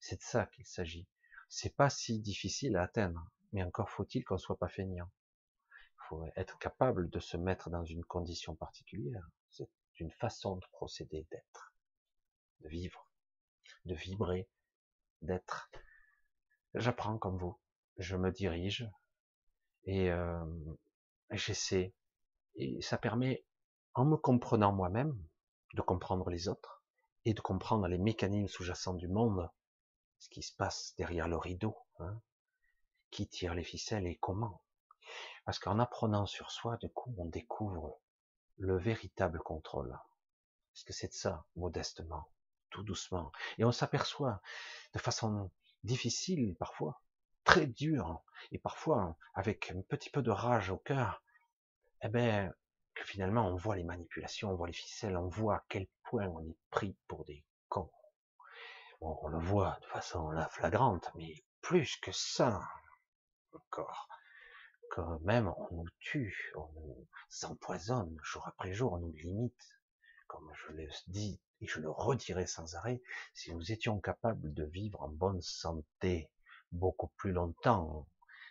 C'est de ça qu'il s'agit. C'est pas si difficile à atteindre, mais encore faut-il qu'on soit pas feignant faut être capable de se mettre dans une condition particulière. C'est une façon de procéder, d'être, de vivre, de vibrer, d'être. J'apprends comme vous, je me dirige et euh, j'essaie. Et ça permet, en me comprenant moi-même, de comprendre les autres et de comprendre les mécanismes sous-jacents du monde, ce qui se passe derrière le rideau, hein, qui tire les ficelles et comment? Parce qu'en apprenant sur soi, du coup, on découvre le véritable contrôle. Parce que c'est de ça, modestement, tout doucement. Et on s'aperçoit de façon difficile parfois, très dure, et parfois avec un petit peu de rage au cœur, eh ben, que finalement on voit les manipulations, on voit les ficelles, on voit à quel point on est pris pour des cons. On le voit de façon flagrante, mais plus que ça encore quand même on nous tue, on nous empoisonne jour après jour, on nous limite. Comme je le dis et je le redirai sans arrêt, si nous étions capables de vivre en bonne santé beaucoup plus longtemps,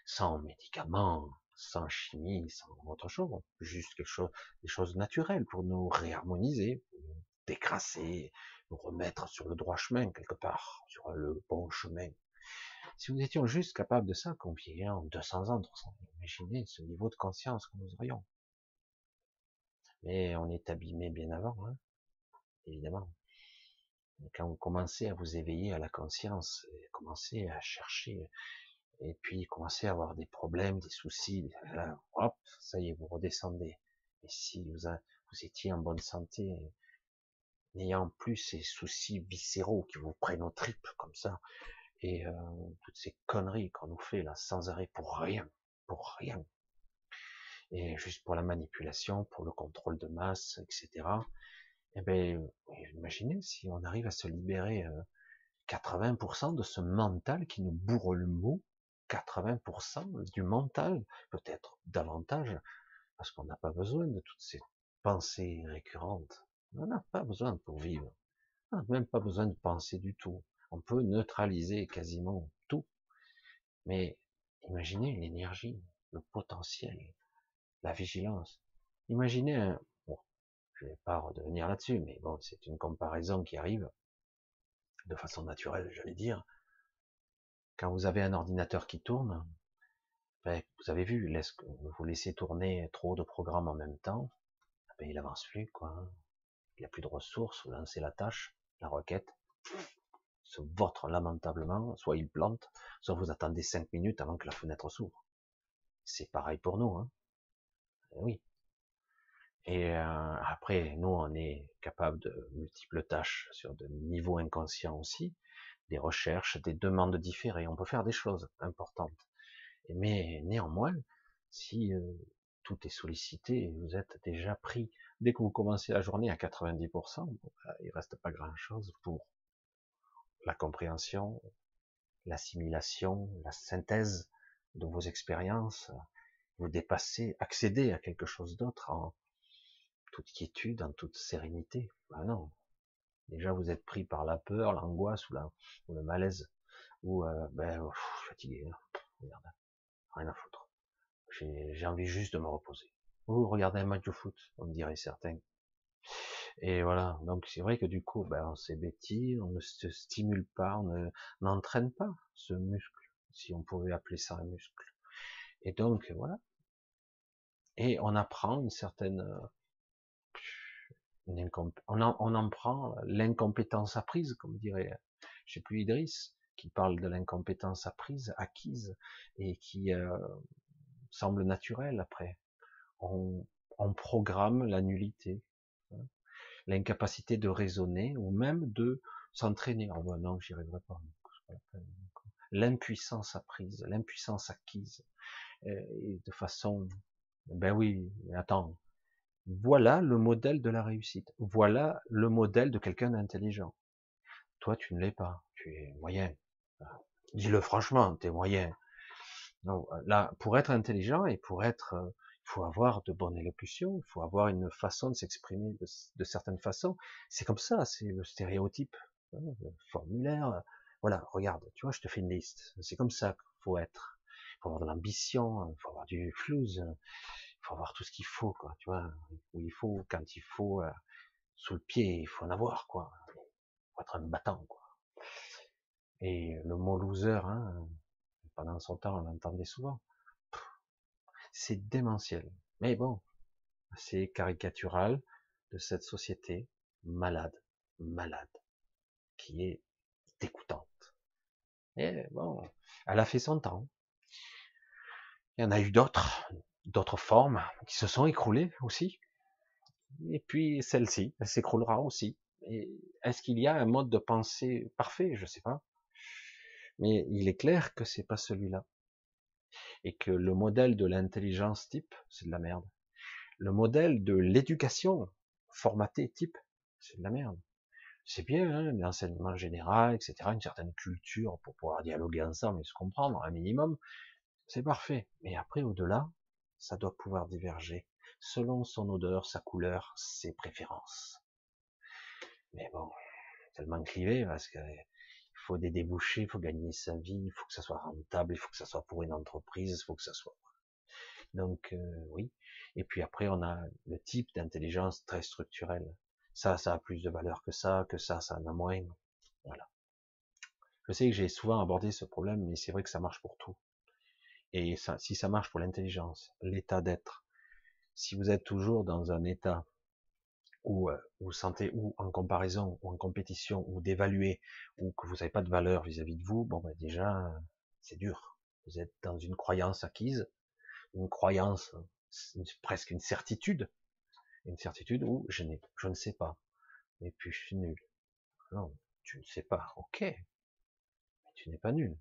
sans médicaments, sans chimie, sans autre chose, juste quelque chose, des choses naturelles pour nous réharmoniser, nous décrasser, nous remettre sur le droit chemin quelque part, sur le bon chemin, si nous étions juste capables de ça, qu'on en 200 ans, 300 ans, imaginez ce niveau de conscience que nous aurions. Mais on est abîmé bien avant, hein, évidemment. Quand vous commencez à vous éveiller à la conscience, commencez à chercher, et puis commencez à avoir des problèmes, des soucis, hop, ça y est, vous redescendez. Et si vous étiez en bonne santé, n'ayant plus ces soucis viscéraux qui vous prennent aux tripes comme ça, et euh, toutes ces conneries qu'on nous fait là sans arrêt pour rien, pour rien, et juste pour la manipulation, pour le contrôle de masse, etc. Eh ben, imaginez si on arrive à se libérer 80% euh, de ce mental qui nous bourre le mot, 80% du mental, peut-être davantage, parce qu'on n'a pas besoin de toutes ces pensées récurrentes. On n'a pas besoin pour vivre. On n'a même pas besoin de penser du tout on peut neutraliser quasiment tout. Mais imaginez l'énergie, le potentiel, la vigilance. Imaginez un, bon, je vais pas redevenir là-dessus, mais bon, c'est une comparaison qui arrive de façon naturelle, j'allais dire. Quand vous avez un ordinateur qui tourne, ben, vous avez vu, vous laissez tourner trop de programmes en même temps, ben, il avance plus, quoi. Il a plus de ressources, vous lancez la tâche, la requête, se votre lamentablement, soit il plante, soit vous attendez cinq minutes avant que la fenêtre s'ouvre. C'est pareil pour nous, hein. Eh oui. Et euh, après, nous, on est capable de multiples tâches sur de niveaux inconscients aussi, des recherches, des demandes différées. On peut faire des choses importantes. Mais néanmoins, si euh, tout est sollicité, vous êtes déjà pris. Dès que vous commencez la journée à 90%, bon, bah, il reste pas grand-chose pour la compréhension, l'assimilation, la synthèse de vos expériences, vous dépasser, accéder à quelque chose d'autre en toute quiétude, en toute sérénité. Ben non. Déjà, vous êtes pris par la peur, l'angoisse ou, la, ou le malaise, ou euh, ben, fatigué. Merde. rien à foutre. J'ai envie juste de me reposer. Ou regarder un match de foot, on dirait certains. Et voilà, donc c'est vrai que du coup, ben, on s'ébêtit, on ne se stimule pas, on n'entraîne pas ce muscle, si on pouvait appeler ça un muscle. Et donc, voilà. Et on apprend une certaine... En, on en prend l'incompétence apprise, comme dirait, je sais plus, Idriss, qui parle de l'incompétence apprise, acquise, et qui euh, semble naturelle après. On, on programme la nullité. Hein l'incapacité de raisonner ou même de s'entraîner. Oh ben non, j'y arriverai pas. L'impuissance apprise, l'impuissance acquise, euh, et de façon, ben oui, attends, voilà le modèle de la réussite. Voilà le modèle de quelqu'un d'intelligent. Toi, tu ne l'es pas. Tu es moyen. Dis-le franchement, tu es moyen. Non, là, pour être intelligent et pour être euh, faut avoir de bonnes élocutions, il faut avoir une façon de s'exprimer de, certaines façons. C'est comme ça, c'est le stéréotype, hein, le formulaire. Voilà, regarde, tu vois, je te fais une liste. C'est comme ça qu'il faut être. Il faut avoir de l'ambition, il faut avoir du flouze, il faut avoir tout ce qu'il faut, quoi. Tu vois, où il faut, quand il faut, euh, sous le pied, il faut en avoir, quoi. Il faut être un battant, quoi. Et le mot loser, hein, pendant son temps, on l'entendait souvent c'est démentiel. Mais bon, c'est caricatural de cette société malade, malade, qui est dégoûtante. Et bon, elle a fait son temps. Il y en a eu d'autres, d'autres formes qui se sont écroulées aussi. Et puis celle-ci, elle s'écroulera aussi. est-ce qu'il y a un mode de pensée parfait? Je ne sais pas. Mais il est clair que c'est pas celui-là et que le modèle de l'intelligence type, c'est de la merde. Le modèle de l'éducation formatée type, c'est de la merde. C'est bien, hein, l'enseignement général, etc., une certaine culture pour pouvoir dialoguer ensemble et se comprendre un minimum, c'est parfait. Mais après, au-delà, ça doit pouvoir diverger selon son odeur, sa couleur, ses préférences. Mais bon, tellement clivé parce que faut des débouchés, il faut gagner sa vie, il faut que ça soit rentable, il faut que ça soit pour une entreprise, il faut que ça soit. Donc euh, oui. Et puis après, on a le type d'intelligence très structurelle. Ça, ça a plus de valeur que ça, que ça, ça en a moins. Voilà. Je sais que j'ai souvent abordé ce problème, mais c'est vrai que ça marche pour tout. Et ça, si ça marche pour l'intelligence, l'état d'être, si vous êtes toujours dans un état ou euh, vous sentez ou en comparaison ou en compétition ou d'évaluer ou que vous n'avez pas de valeur vis-à-vis de vous, bon ben déjà c'est dur. Vous êtes dans une croyance acquise, une croyance presque une certitude, une certitude où je n'ai, je ne sais pas, et puis je suis nul. Non, tu ne sais pas, ok, mais tu n'es pas nul.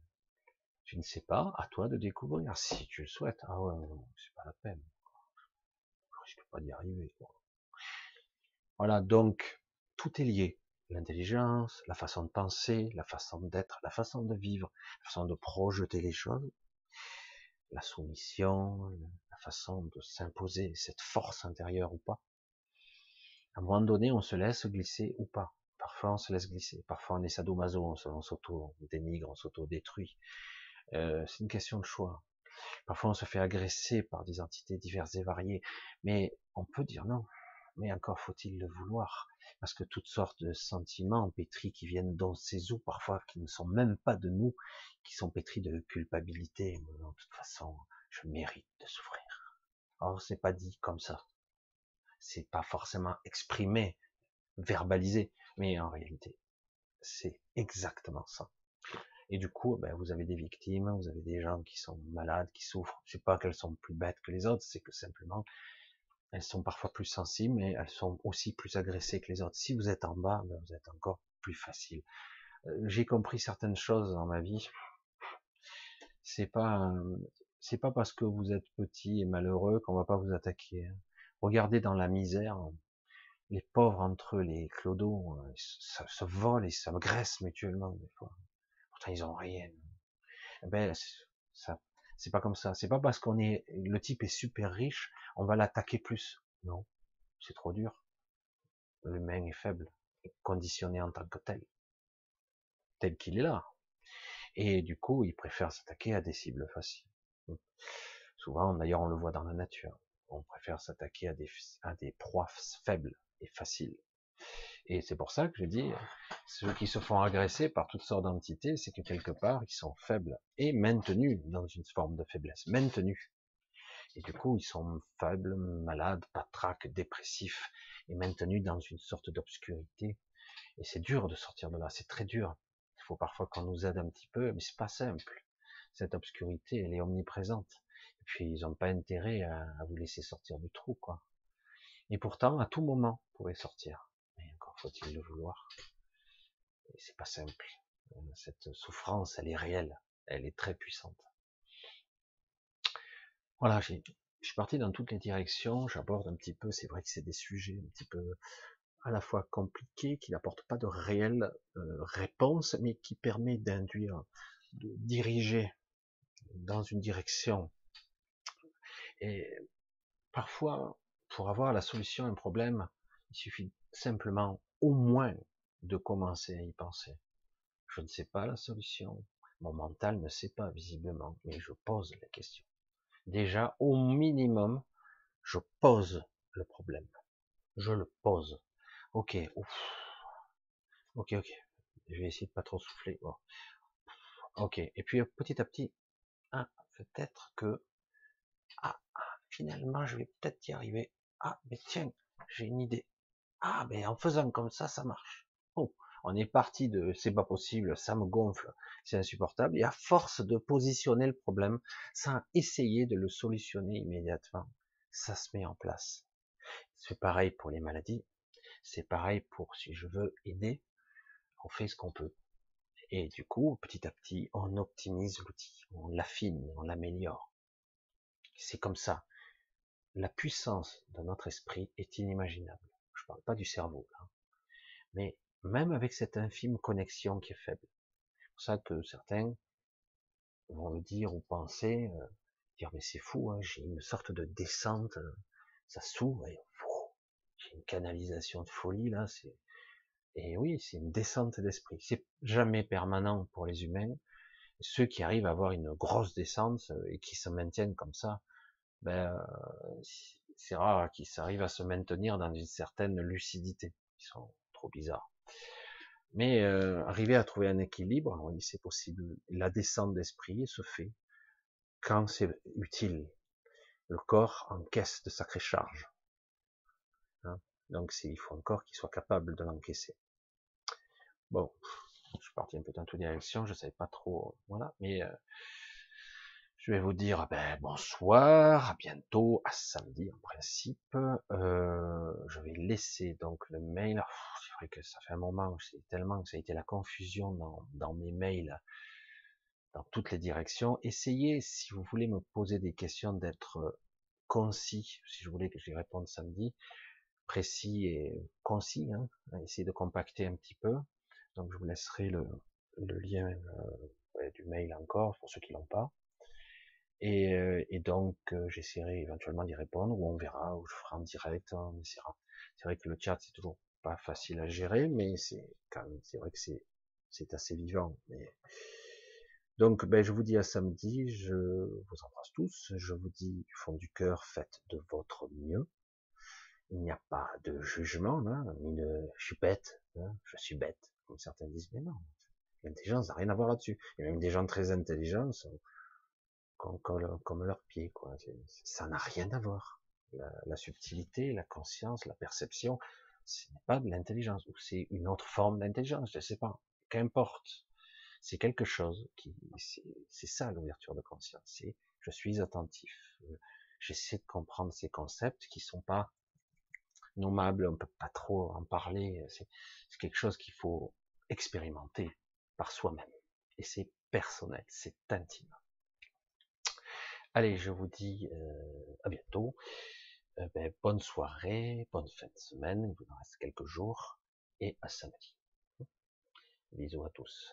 Tu ne sais pas, à toi de découvrir si tu le souhaites. Ah ouais, c'est pas la peine. Je risque pas d'y arriver. Voilà, donc tout est lié. L'intelligence, la façon de penser, la façon d'être, la façon de vivre, la façon de projeter les choses, la soumission, la façon de s'imposer cette force intérieure ou pas. À un moment donné, on se laisse glisser ou pas. Parfois, on se laisse glisser. Parfois, on est sadomaso, on s'auto-dénigre, on s'auto-détruit. Euh, c'est une question de choix. Parfois, on se fait agresser par des entités diverses et variées. Mais on peut dire non mais encore faut-il le vouloir, parce que toutes sortes de sentiments pétris qui viennent dans ces eaux, parfois qui ne sont même pas de nous, qui sont pétris de culpabilité. de toute façon, je mérite de souffrir. Or, c'est pas dit comme ça. C'est pas forcément exprimé, verbalisé, mais en réalité, c'est exactement ça. Et du coup, ben, vous avez des victimes, vous avez des gens qui sont malades, qui souffrent. Je sais pas qu'elles sont plus bêtes que les autres, c'est que simplement elles sont parfois plus sensibles, mais elles sont aussi plus agressées que les autres. Si vous êtes en bas, ben, vous êtes encore plus facile. Euh, j'ai compris certaines choses dans ma vie. C'est pas, c'est pas parce que vous êtes petit et malheureux qu'on va pas vous attaquer. Hein. Regardez dans la misère, les pauvres entre eux, les clodos, euh, ça se volent et ça graisse mutuellement des fois. Pourtant ils ont rien. Eh ben ça, c'est pas comme ça. C'est pas parce qu'on est, le type est super riche, on va l'attaquer plus. Non. C'est trop dur. L'humain est faible, conditionné en tant que tel. Tel qu'il est là. Et du coup, il préfère s'attaquer à des cibles faciles. Souvent, d'ailleurs, on le voit dans la nature. On préfère s'attaquer à des, à des proies faibles et faciles. Et c'est pour ça que je dis, ceux qui se font agresser par toutes sortes d'entités, c'est que quelque part, ils sont faibles et maintenus dans une forme de faiblesse, maintenus. Et du coup, ils sont faibles, malades, patraques, dépressifs, et maintenus dans une sorte d'obscurité. Et c'est dur de sortir de là, c'est très dur. Il faut parfois qu'on nous aide un petit peu, mais c'est pas simple. Cette obscurité, elle est omniprésente. Et puis, ils n'ont pas intérêt à, vous laisser sortir du trou, quoi. Et pourtant, à tout moment, vous pouvez sortir. Faut-il le vouloir. Et c'est pas simple. Cette souffrance, elle est réelle. Elle est très puissante. Voilà, je suis parti dans toutes les directions, j'aborde un petit peu, c'est vrai que c'est des sujets un petit peu à la fois compliqués, qui n'apportent pas de réelles euh, réponses, mais qui permettent d'induire, de diriger dans une direction. Et parfois, pour avoir la solution à un problème, il suffit simplement au moins de commencer à y penser. Je ne sais pas la solution, mon mental ne sait pas visiblement, mais je pose la question déjà au minimum, je pose le problème. Je le pose. Ok, ok, ok. Je vais essayer de pas trop souffler. Ok. Et puis petit à petit, ah, peut-être que ah, finalement, je vais peut-être y arriver. Ah, mais tiens, j'ai une idée. Ah, mais en faisant comme ça, ça marche. Oh, on est parti de c'est pas possible, ça me gonfle, c'est insupportable, et à force de positionner le problème sans essayer de le solutionner immédiatement, ça se met en place. C'est pareil pour les maladies, c'est pareil pour si je veux aider, on fait ce qu'on peut. Et du coup, petit à petit, on optimise l'outil, on l'affine, on l'améliore. C'est comme ça. La puissance de notre esprit est inimaginable. Parle pas du cerveau, là. mais même avec cette infime connexion qui est faible. C'est pour ça que certains vont le dire ou penser, euh, dire mais c'est fou, hein, j'ai une sorte de descente, euh, ça s'ouvre et j'ai une canalisation de folie là, et oui, c'est une descente d'esprit. C'est jamais permanent pour les humains. Ceux qui arrivent à avoir une grosse descente euh, et qui se maintiennent comme ça, ben c'est rare qu'ils arrivent à se maintenir dans une certaine lucidité. Ils sont trop bizarres. Mais euh, arriver à trouver un équilibre, oui, c'est possible. La descente d'esprit se fait quand c'est utile. Le corps encaisse de sacrées charges. Hein Donc il faut un corps qui soit capable de l'encaisser. Bon, je suis parti un peu dans toutes directions, je savais pas trop, voilà, mais euh, je vais vous dire ben, bonsoir, à bientôt, à samedi en principe. Euh, je vais laisser donc le mail. C'est vrai que ça fait un moment, c'est tellement que ça a été la confusion dans, dans mes mails dans toutes les directions. Essayez, si vous voulez me poser des questions, d'être concis, si je voulais que je réponde samedi, précis et concis. Hein. Essayez de compacter un petit peu. Donc je vous laisserai le, le lien euh, du mail encore pour ceux qui l'ont pas. Et, euh, et donc, euh, j'essaierai éventuellement d'y répondre, ou on verra, ou je ferai en direct, hein, on essaiera. C'est vrai que le chat, c'est toujours pas facile à gérer, mais c'est quand même, c'est vrai que c'est, c'est assez vivant. Mais... Donc, ben, je vous dis à samedi, je vous embrasse tous, je vous dis du fond du cœur, faites de votre mieux. Il n'y a pas de jugement, là, ni de, je suis bête, hein, je suis bête, comme certains disent, mais non, l'intelligence n'a rien à voir là-dessus. Il y a même des gens très intelligents, comme, comme, leurs pieds, quoi. Ça n'a rien à voir. La, la, subtilité, la conscience, la perception, ce n'est pas de l'intelligence, ou c'est une autre forme d'intelligence, je ne sais pas. Qu'importe. C'est quelque chose qui, c'est ça l'ouverture de conscience. C'est, je suis attentif. J'essaie de comprendre ces concepts qui sont pas nommables, on peut pas trop en parler. C'est quelque chose qu'il faut expérimenter par soi-même. Et c'est personnel, c'est intime. Allez, je vous dis euh, à bientôt. Euh, ben, bonne soirée, bonne fin de semaine, il vous en reste quelques jours, et à samedi. Bisous à tous.